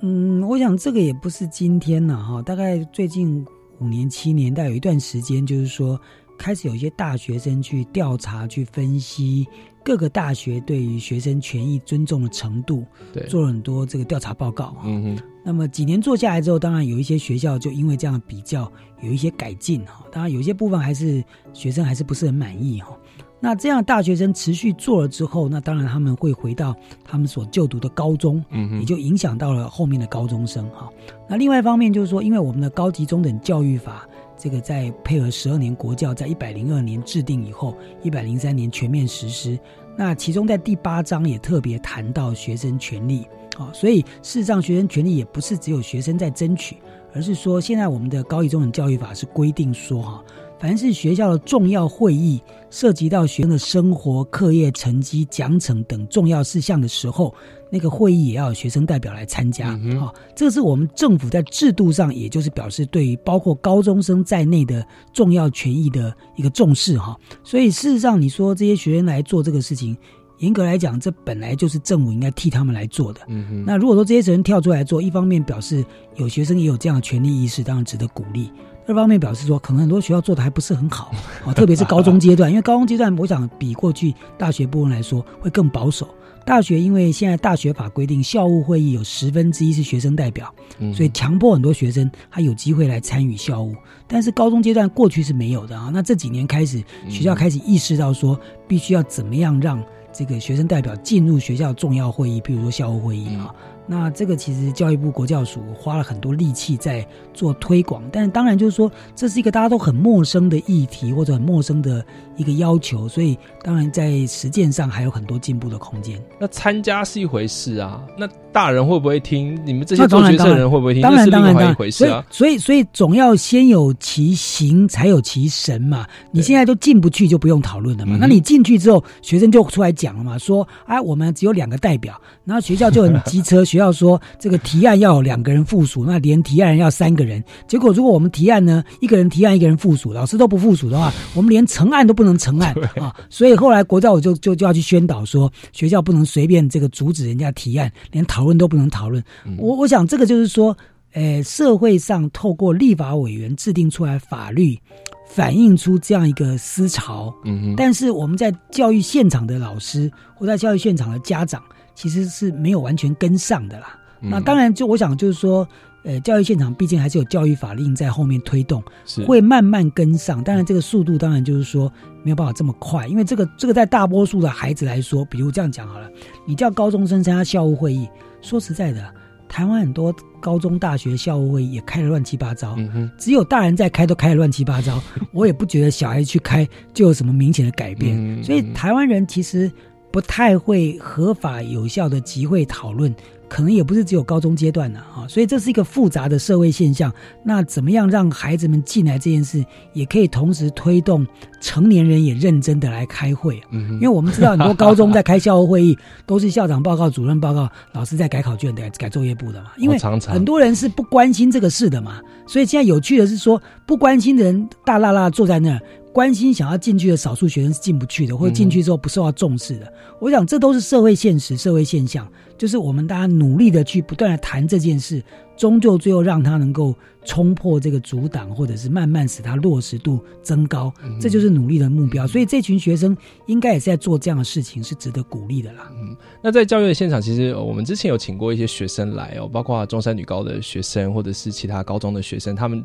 嗯，我想这个也不是今天了，哈，大概最近五年、七年，大概有一段时间，就是说开始有一些大学生去调查、去分析各个大学对于学生权益尊重的程度，对，做了很多这个调查报告，嗯哼。那么几年做下来之后，当然有一些学校就因为这样的比较有一些改进，哈，当然有些部分还是学生还是不是很满意，哈。那这样大学生持续做了之后，那当然他们会回到他们所就读的高中，嗯，也就影响到了后面的高中生哈。那另外一方面就是说，因为我们的高级中等教育法这个在配合十二年国教，在一百零二年制定以后，一百零三年全面实施。那其中在第八章也特别谈到学生权利啊，所以事实上学生权利也不是只有学生在争取，而是说现在我们的高级中等教育法是规定说哈。凡是学校的重要会议涉及到学生的生活、课业成绩、奖惩等重要事项的时候，那个会议也要有学生代表来参加。好，这个是我们政府在制度上，也就是表示对于包括高中生在内的重要权益的一个重视。哈，所以事实上，你说这些学生来做这个事情，严格来讲，这本来就是政府应该替他们来做的。嗯那如果说这些学生跳出来做，一方面表示有学生也有这样的权利意识，当然值得鼓励。二方面表示说，可能很多学校做的还不是很好，啊，[LAUGHS] 特别是高中阶段，因为高中阶段，我想比过去大学部分来说会更保守。大学因为现在大学法规定，校务会议有十分之一是学生代表，所以强迫很多学生他有机会来参与校务。但是高中阶段过去是没有的啊，那这几年开始，学校开始意识到说，必须要怎么样让这个学生代表进入学校重要会议，比如说校务会议啊。那这个其实教育部国教署花了很多力气在做推广，但是当然就是说这是一个大家都很陌生的议题或者很陌生的一个要求，所以当然在实践上还有很多进步的空间。那参加是一回事啊，那大人会不会听？你们这些做决策人会不会听？当然当然一回事啊。所以所以总要先有其形才有其神嘛。你现在都进不去就不用讨论了嘛。那你进去之后，学生就出来讲了嘛，说哎我们只有两个代表，然后学校就很机车学。校说这个提案要有两个人附属，那连提案人要三个人。结果如果我们提案呢，一个人提案，一个人附属，老师都不附属的话，我们连成案都不能能成案啊。所以后来国教我就就就要去宣导说，学校不能随便这个阻止人家提案，连讨论都不能讨论。我我想这个就是说，呃，社会上透过立法委员制定出来法律，反映出这样一个思潮。嗯。但是我们在教育现场的老师，或在教育现场的家长。其实是没有完全跟上的啦。那当然，就我想就是说，呃，教育现场毕竟还是有教育法令在后面推动，会慢慢跟上。当然，这个速度当然就是说没有办法这么快，因为这个这个在大多数的孩子来说，比如这样讲好了，你叫高中生参加校务会议，说实在的，台湾很多高中、大学校务会议也开的乱七八糟，只有大人在开都开的乱七八糟。[LAUGHS] 我也不觉得小孩去开就有什么明显的改变。所以台湾人其实不太会合法有效的集会讨论。可能也不是只有高中阶段的啊，所以这是一个复杂的社会现象。那怎么样让孩子们进来这件事，也可以同时推动成年人也认真的来开会。嗯，因为我们知道很多高中在开校务会议，都是校长报告、主任报告，老师在改考卷、改改作业簿的嘛。因为很多人是不关心这个事的嘛，所以现在有趣的是说，不关心的人大辣辣坐在那儿。关心想要进去的少数学生是进不去的，或者进去之后不受到重视的。我想这都是社会现实、社会现象，就是我们大家努力的去不断的谈这件事。终究最后让他能够冲破这个阻挡，或者是慢慢使他落实度增高，这就是努力的目标。所以这群学生应该也是在做这样的事情，是值得鼓励的啦。嗯，那在教育的现场，其实我们之前有请过一些学生来哦，包括中山女高的学生，或者是其他高中的学生，他们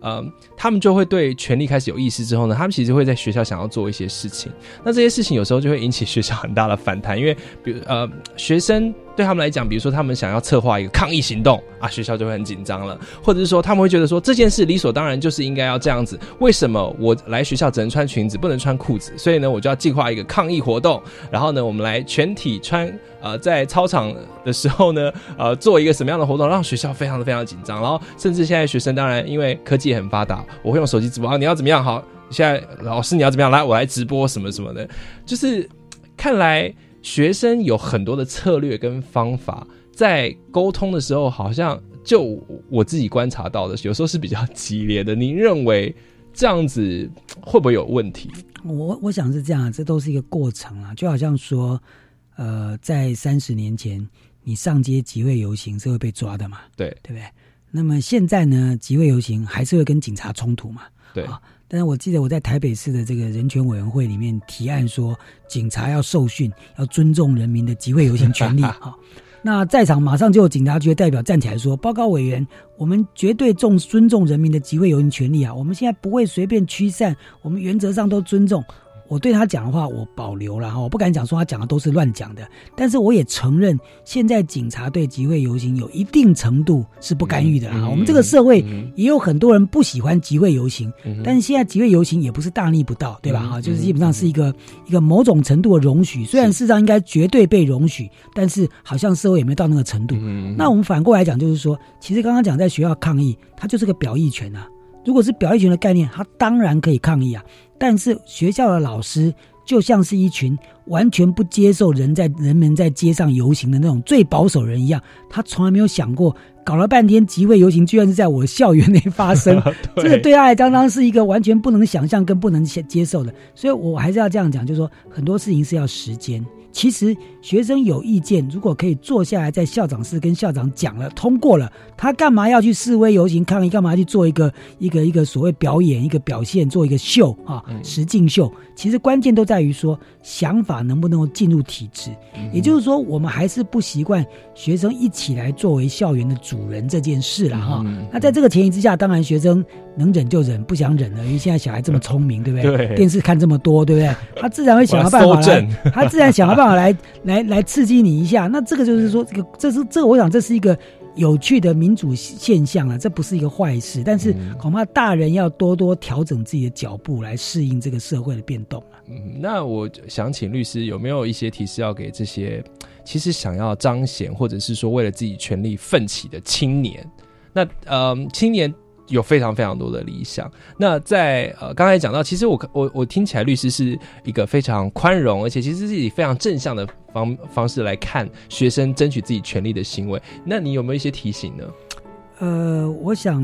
呃，他们就会对权力开始有意识之后呢，他们其实会在学校想要做一些事情。那这些事情有时候就会引起学校很大的反弹，因为比如呃，学生。对他们来讲，比如说他们想要策划一个抗议行动啊，学校就会很紧张了，或者是说他们会觉得说这件事理所当然就是应该要这样子，为什么我来学校只能穿裙子不能穿裤子？所以呢，我就要计划一个抗议活动，然后呢，我们来全体穿呃在操场的时候呢，呃做一个什么样的活动，让学校非常的非常紧张，然后甚至现在学生当然因为科技很发达，我会用手机直播啊，你要怎么样？好，现在老师你要怎么样？来，我来直播什么什么的，就是看来。学生有很多的策略跟方法，在沟通的时候，好像就我自己观察到的，有时候是比较激烈的。您认为这样子会不会有问题？我我想是这样，这都是一个过程啊。就好像说，呃，在三十年前，你上街集会游行是会被抓的嘛？对，对不对？那么现在呢，集会游行还是会跟警察冲突嘛？对。但是我记得我在台北市的这个人权委员会里面提案说，警察要受训，要尊重人民的集会游行权利。哈，[LAUGHS] 那在场马上就有警察局的代表站起来说：“报告委员，我们绝对重尊重人民的集会游行权利啊！我们现在不会随便驱散，我们原则上都尊重。”我对他讲的话，我保留了哈，我不敢讲说他讲的都是乱讲的，但是我也承认，现在警察对集会游行有一定程度是不干预的啊。我们这个社会也有很多人不喜欢集会游行，但是现在集会游行也不是大逆不道，对吧？哈，就是基本上是一个一个某种程度的容许，虽然事实上应该绝对被容许，但是好像社会也没到那个程度。那我们反过来讲，就是说，其实刚刚讲在学校抗议，它就是个表意权啊。如果是表意权的概念，他当然可以抗议啊。但是学校的老师就像是一群完全不接受人在人们在街上游行的那种最保守人一样，他从来没有想过搞了半天集会游行居然是在我校园内发生，[LAUGHS] 这个对他来当当是一个完全不能想象跟不能接受的。所以我还是要这样讲，就是说很多事情是要时间。其实学生有意见，如果可以坐下来在校长室跟校长讲了，通过了，他干嘛要去示威游行抗议？干嘛去做一个一个一个所谓表演、一个表现、做一个秀啊？实境秀。其实关键都在于说，想法能不能够进入体制。也就是说，我们还是不习惯学生一起来作为校园的主人这件事了哈。那在这个前提之下，当然学生能忍就忍，不想忍了，因为现在小孩这么聪明，对不对？[LAUGHS] 电视看这么多，对不对？[LAUGHS] 他自然会想到办法来，他自然想到办法来来来刺激你一下。那这个就是说，这个这是这个，我想这是一个。有趣的民主现象啊，这不是一个坏事，但是恐怕大人要多多调整自己的脚步来适应这个社会的变动啊。嗯，那我想请律师有没有一些提示要给这些其实想要彰显或者是说为了自己权利奋起的青年？那呃，青年。有非常非常多的理想。那在呃刚才讲到，其实我我我听起来律师是一个非常宽容，而且其实是以非常正向的方方式来看学生争取自己权利的行为。那你有没有一些提醒呢？呃，我想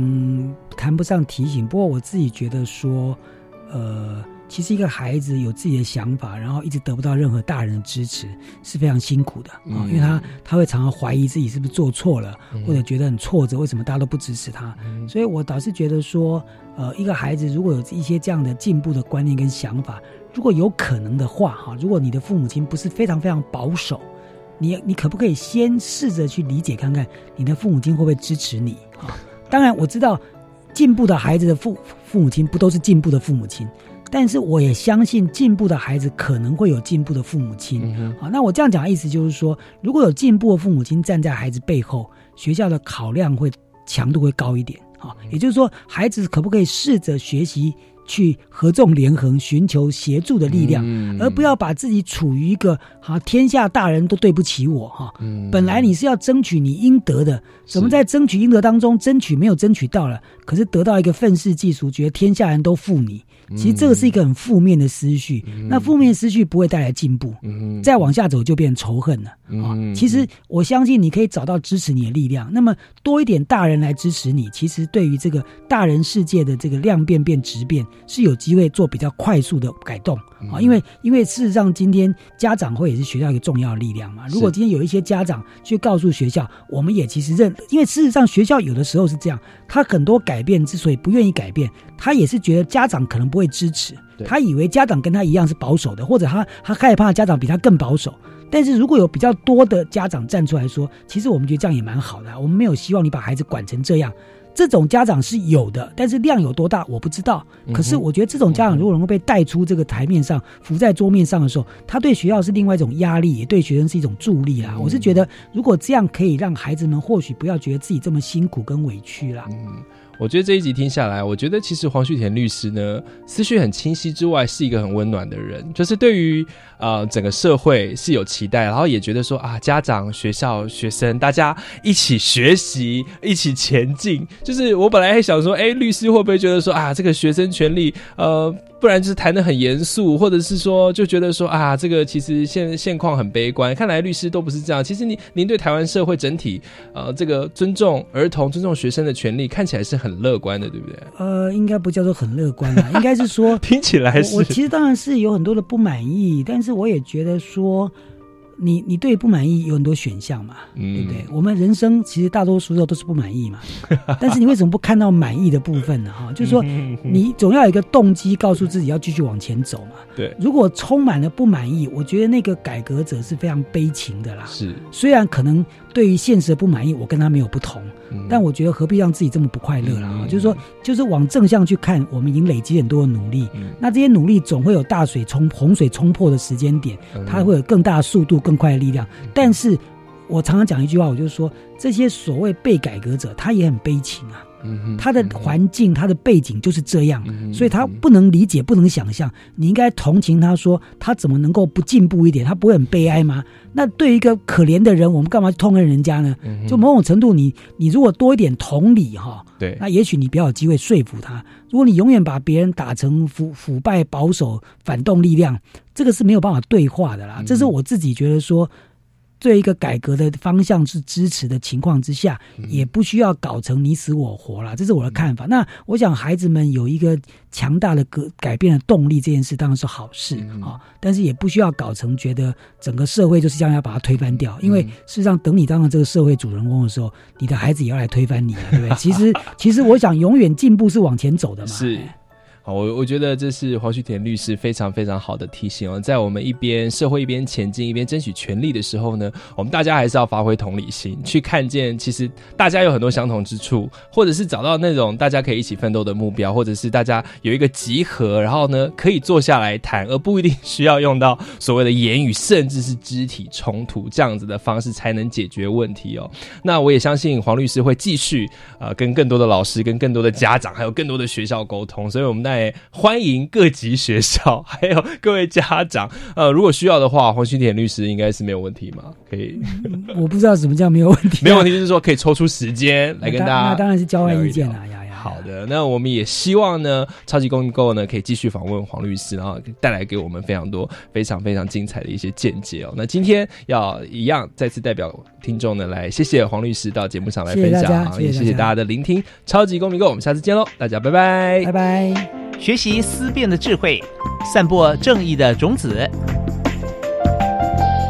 谈不上提醒，不过我自己觉得说，呃。其实一个孩子有自己的想法，然后一直得不到任何大人的支持，是非常辛苦的啊！因为他他会常常怀疑自己是不是做错了，或者觉得很挫折，为什么大家都不支持他？所以我倒是觉得说，呃，一个孩子如果有一些这样的进步的观念跟想法，如果有可能的话，哈，如果你的父母亲不是非常非常保守，你你可不可以先试着去理解看看，你的父母亲会不会支持你啊？当然我知道，进步的孩子的父父母亲不都是进步的父母亲。但是我也相信进步的孩子可能会有进步的父母亲。好，那我这样讲的意思就是说，如果有进步的父母亲站在孩子背后，学校的考量会强度会高一点啊。也就是说，孩子可不可以试着学习？去合纵连横，寻求协助的力量，而不要把自己处于一个哈天下大人都对不起我哈。本来你是要争取你应得的，怎么在争取应得当中争取没有争取到了？可是得到一个愤世嫉俗，觉得天下人都负你。其实这个是一个很负面的思绪，那负面思绪不会带来进步，再往下走就变仇恨了啊！其实我相信你可以找到支持你的力量，那么多一点大人来支持你，其实对于这个大人世界的这个量变变质变是有机会做比较快速的改动啊！因为因为事实上今天家长会也是学校一个重要的力量嘛。如果今天有一些家长去告诉学校，我们也其实认，因为事实上学校有的时候是这样，他很多改变之所以不愿意改变，他也是觉得家长可能不。会支持他，以为家长跟他一样是保守的，或者他他害怕家长比他更保守。但是如果有比较多的家长站出来说，其实我们觉得这样也蛮好的，我们没有希望你把孩子管成这样。这种家长是有的，但是量有多大我不知道。可是我觉得这种家长如果能够被带出这个台面上，浮在桌面上的时候，他对学校是另外一种压力，也对学生是一种助力啦。我是觉得，如果这样可以让孩子们或许不要觉得自己这么辛苦跟委屈啦。我觉得这一集听下来，我觉得其实黄旭田律师呢，思绪很清晰之外，是一个很温暖的人。就是对于呃整个社会是有期待，然后也觉得说啊，家长、学校、学生大家一起学习，一起前进。就是我本来还想说，哎，律师会不会觉得说啊，这个学生权利呃。不然就是谈的很严肃，或者是说就觉得说啊，这个其实现现况很悲观。看来律师都不是这样。其实您您对台湾社会整体呃这个尊重儿童、尊重学生的权利，看起来是很乐观的，对不对？呃，应该不叫做很乐观吧，应该是说 [LAUGHS] 听起来是。我其实当然是有很多的不满意，但是我也觉得说。你你对不满意有很多选项嘛，对不对？我们人生其实大多数时候都是不满意嘛，[LAUGHS] 但是你为什么不看到满意的部分呢？哈，就是说你总要有一个动机，告诉自己要继续往前走嘛。对，如果充满了不满意，我觉得那个改革者是非常悲情的啦。是，虽然可能对于现实的不满意，我跟他没有不同。但我觉得何必让自己这么不快乐了啊？就是说，就是往正向去看，我们已经累积很多的努力。那这些努力总会有大水冲、洪水冲破的时间点，它会有更大的速度、更快的力量。但是我常常讲一句话，我就说，这些所谓被改革者，他也很悲情啊。他的环境、他的背景就是这样，所以他不能理解、不能想象。你应该同情他，说他怎么能够不进步一点？他不会很悲哀吗？那对一个可怜的人，我们干嘛去痛恨人家呢？就某种程度，你你如果多一点同理哈，对，那也许你比较有机会说服他。如果你永远把别人打成腐腐败、保守、反动力量，这个是没有办法对话的啦。这是我自己觉得说。对一个改革的方向是支持的情况之下，也不需要搞成你死我活了，这是我的看法。那我想孩子们有一个强大的革改变的动力，这件事当然是好事啊。但是也不需要搞成觉得整个社会就是这样要把它推翻掉，因为事实上等你当了这个社会主人公的时候，你的孩子也要来推翻你，对不对？[LAUGHS] 其实其实我想永远进步是往前走的嘛。是。我我觉得这是黄旭田律师非常非常好的提醒哦，在我们一边社会一边前进一边争取权利的时候呢，我们大家还是要发挥同理心，去看见其实大家有很多相同之处，或者是找到那种大家可以一起奋斗的目标，或者是大家有一个集合，然后呢可以坐下来谈，而不一定需要用到所谓的言语，甚至是肢体冲突这样子的方式才能解决问题哦。那我也相信黄律师会继续呃跟更多的老师、跟更多的家长，还有更多的学校沟通，所以我们在。欢迎各级学校，还有各位家长。呃，如果需要的话，黄新田律师应该是没有问题嘛？可以？我不知道什么叫没有问题。[LAUGHS] 没有问题就是说可以抽出时间来跟大家。那当然是交换意见了呀呀。好的，那我们也希望呢，超级公民购呢可以继续访问黄律师，然后带来给我们非常多、非常非常精彩的一些见解哦。那今天要一样再次代表听众呢来谢谢黄律师到节目上来分享，也谢谢大家的聆听。超级公民购，我们下次见喽，大家拜拜，拜拜。学习思辨的智慧，散播正义的种子。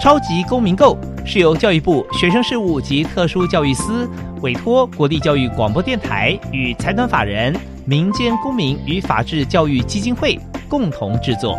超级公民购是由教育部学生事务及特殊教育司委托国立教育广播电台与财团法人民间公民与法治教育基金会共同制作。